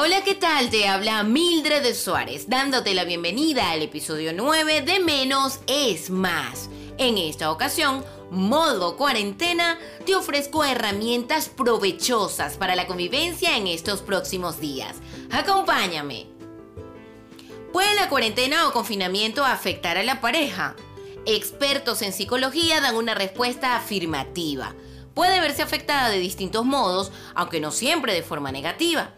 Hola, ¿qué tal? Te habla Mildred de Suárez, dándote la bienvenida al episodio 9 de Menos es Más. En esta ocasión, modo cuarentena, te ofrezco herramientas provechosas para la convivencia en estos próximos días. Acompáñame. ¿Puede la cuarentena o confinamiento afectar a la pareja? Expertos en psicología dan una respuesta afirmativa. Puede verse afectada de distintos modos, aunque no siempre de forma negativa.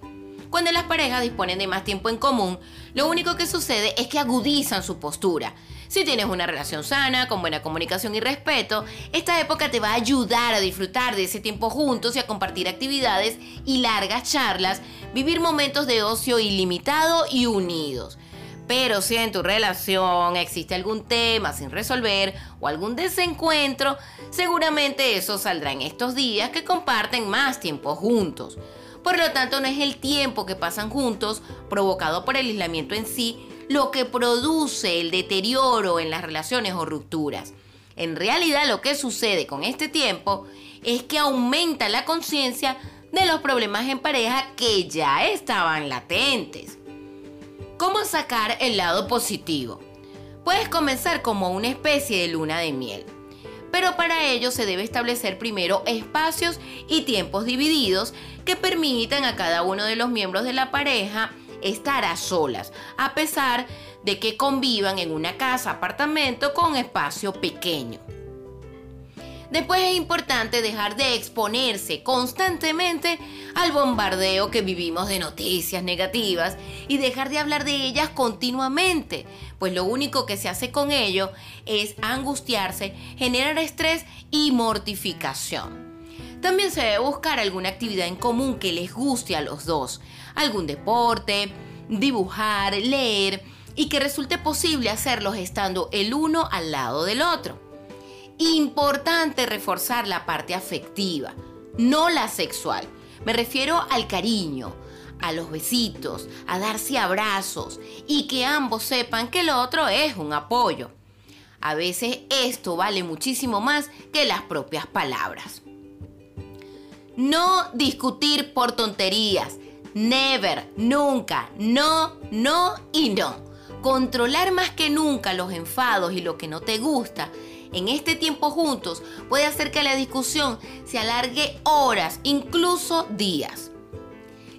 Cuando las parejas disponen de más tiempo en común, lo único que sucede es que agudizan su postura. Si tienes una relación sana, con buena comunicación y respeto, esta época te va a ayudar a disfrutar de ese tiempo juntos y a compartir actividades y largas charlas, vivir momentos de ocio ilimitado y unidos. Pero si en tu relación existe algún tema sin resolver o algún desencuentro, seguramente eso saldrá en estos días que comparten más tiempo juntos. Por lo tanto, no es el tiempo que pasan juntos, provocado por el aislamiento en sí, lo que produce el deterioro en las relaciones o rupturas. En realidad lo que sucede con este tiempo es que aumenta la conciencia de los problemas en pareja que ya estaban latentes. ¿Cómo sacar el lado positivo? Puedes comenzar como una especie de luna de miel pero para ello se debe establecer primero espacios y tiempos divididos que permitan a cada uno de los miembros de la pareja estar a solas, a pesar de que convivan en una casa, apartamento con espacio pequeño. Después es importante dejar de exponerse constantemente al bombardeo que vivimos de noticias negativas y dejar de hablar de ellas continuamente, pues lo único que se hace con ello es angustiarse, generar estrés y mortificación. También se debe buscar alguna actividad en común que les guste a los dos, algún deporte, dibujar, leer y que resulte posible hacerlos estando el uno al lado del otro. Importante reforzar la parte afectiva, no la sexual. Me refiero al cariño, a los besitos, a darse abrazos y que ambos sepan que el otro es un apoyo. A veces esto vale muchísimo más que las propias palabras. No discutir por tonterías. Never, nunca, no, no y no. Controlar más que nunca los enfados y lo que no te gusta en este tiempo juntos puede hacer que la discusión se alargue horas, incluso días.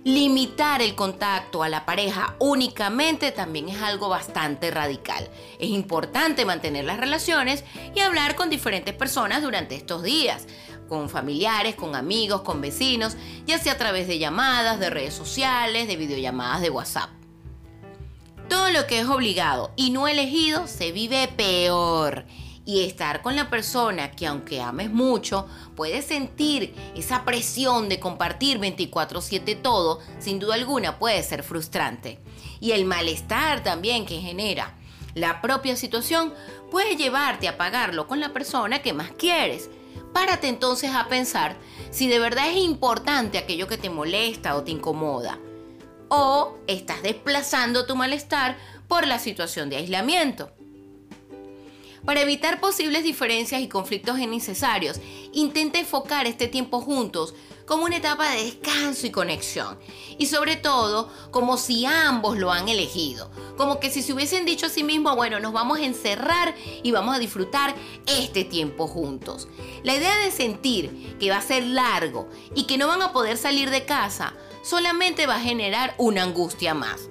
Limitar el contacto a la pareja únicamente también es algo bastante radical. Es importante mantener las relaciones y hablar con diferentes personas durante estos días, con familiares, con amigos, con vecinos, ya sea a través de llamadas, de redes sociales, de videollamadas de WhatsApp. Todo lo que es obligado y no elegido se vive peor y estar con la persona que aunque ames mucho, puedes sentir esa presión de compartir 24/7 todo, sin duda alguna puede ser frustrante. Y el malestar también que genera la propia situación puede llevarte a pagarlo con la persona que más quieres. Párate entonces a pensar si de verdad es importante aquello que te molesta o te incomoda. O estás desplazando tu malestar por la situación de aislamiento. Para evitar posibles diferencias y conflictos innecesarios, intenta enfocar este tiempo juntos como una etapa de descanso y conexión. Y sobre todo, como si ambos lo han elegido. Como que si se hubiesen dicho a sí mismos, bueno, nos vamos a encerrar y vamos a disfrutar este tiempo juntos. La idea de sentir que va a ser largo y que no van a poder salir de casa solamente va a generar una angustia más.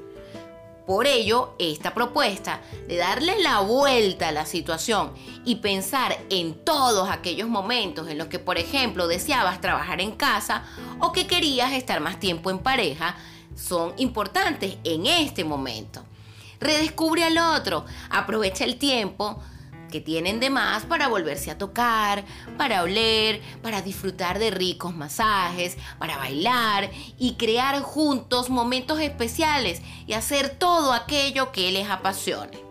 Por ello, esta propuesta de darle la vuelta a la situación y pensar en todos aquellos momentos en los que, por ejemplo, deseabas trabajar en casa o que querías estar más tiempo en pareja, son importantes en este momento. Redescubre al otro, aprovecha el tiempo, que tienen de más para volverse a tocar, para oler, para disfrutar de ricos masajes, para bailar y crear juntos momentos especiales y hacer todo aquello que les apasione.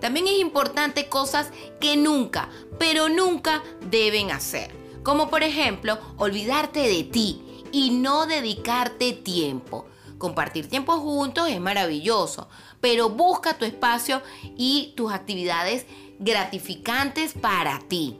También es importante cosas que nunca, pero nunca deben hacer, como por ejemplo olvidarte de ti y no dedicarte tiempo. Compartir tiempo juntos es maravilloso, pero busca tu espacio y tus actividades gratificantes para ti.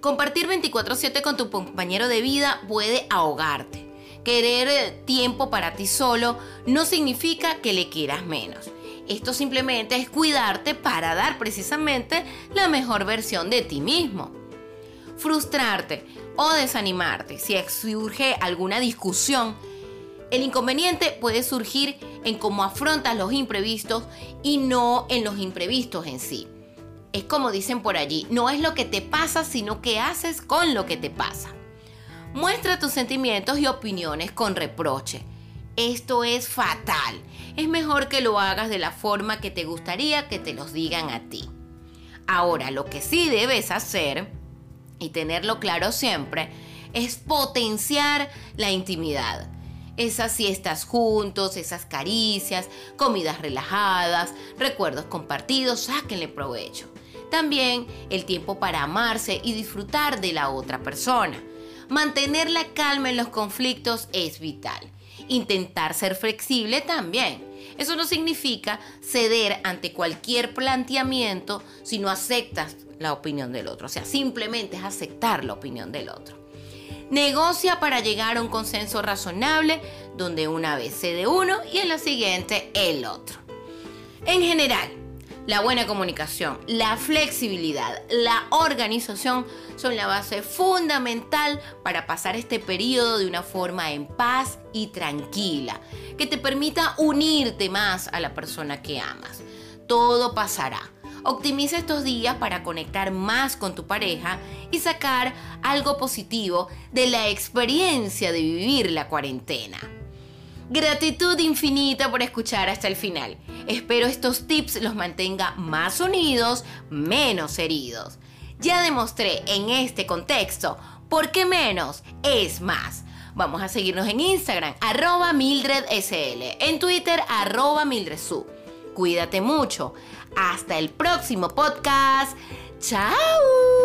Compartir 24/7 con tu compañero de vida puede ahogarte. Querer eh, tiempo para ti solo no significa que le quieras menos. Esto simplemente es cuidarte para dar precisamente la mejor versión de ti mismo. Frustrarte o desanimarte si surge alguna discusión. El inconveniente puede surgir en cómo afrontas los imprevistos y no en los imprevistos en sí. Es como dicen por allí, no es lo que te pasa, sino qué haces con lo que te pasa. Muestra tus sentimientos y opiniones con reproche. Esto es fatal. Es mejor que lo hagas de la forma que te gustaría que te los digan a ti. Ahora, lo que sí debes hacer, y tenerlo claro siempre, es potenciar la intimidad. Esas siestas juntos, esas caricias, comidas relajadas, recuerdos compartidos, sáquenle provecho. También el tiempo para amarse y disfrutar de la otra persona. Mantener la calma en los conflictos es vital. Intentar ser flexible también. Eso no significa ceder ante cualquier planteamiento si no aceptas la opinión del otro. O sea, simplemente es aceptar la opinión del otro. Negocia para llegar a un consenso razonable donde una vez cede uno y en la siguiente el otro. En general, la buena comunicación, la flexibilidad, la organización son la base fundamental para pasar este periodo de una forma en paz y tranquila, que te permita unirte más a la persona que amas. Todo pasará. Optimiza estos días para conectar más con tu pareja y sacar algo positivo de la experiencia de vivir la cuarentena. Gratitud infinita por escuchar hasta el final. Espero estos tips los mantenga más unidos, menos heridos. Ya demostré en este contexto por qué menos es más. Vamos a seguirnos en Instagram, arroba MildredSL, en Twitter, arroba MildredSu. Cuídate mucho. Hasta el próximo podcast. ¡Chao!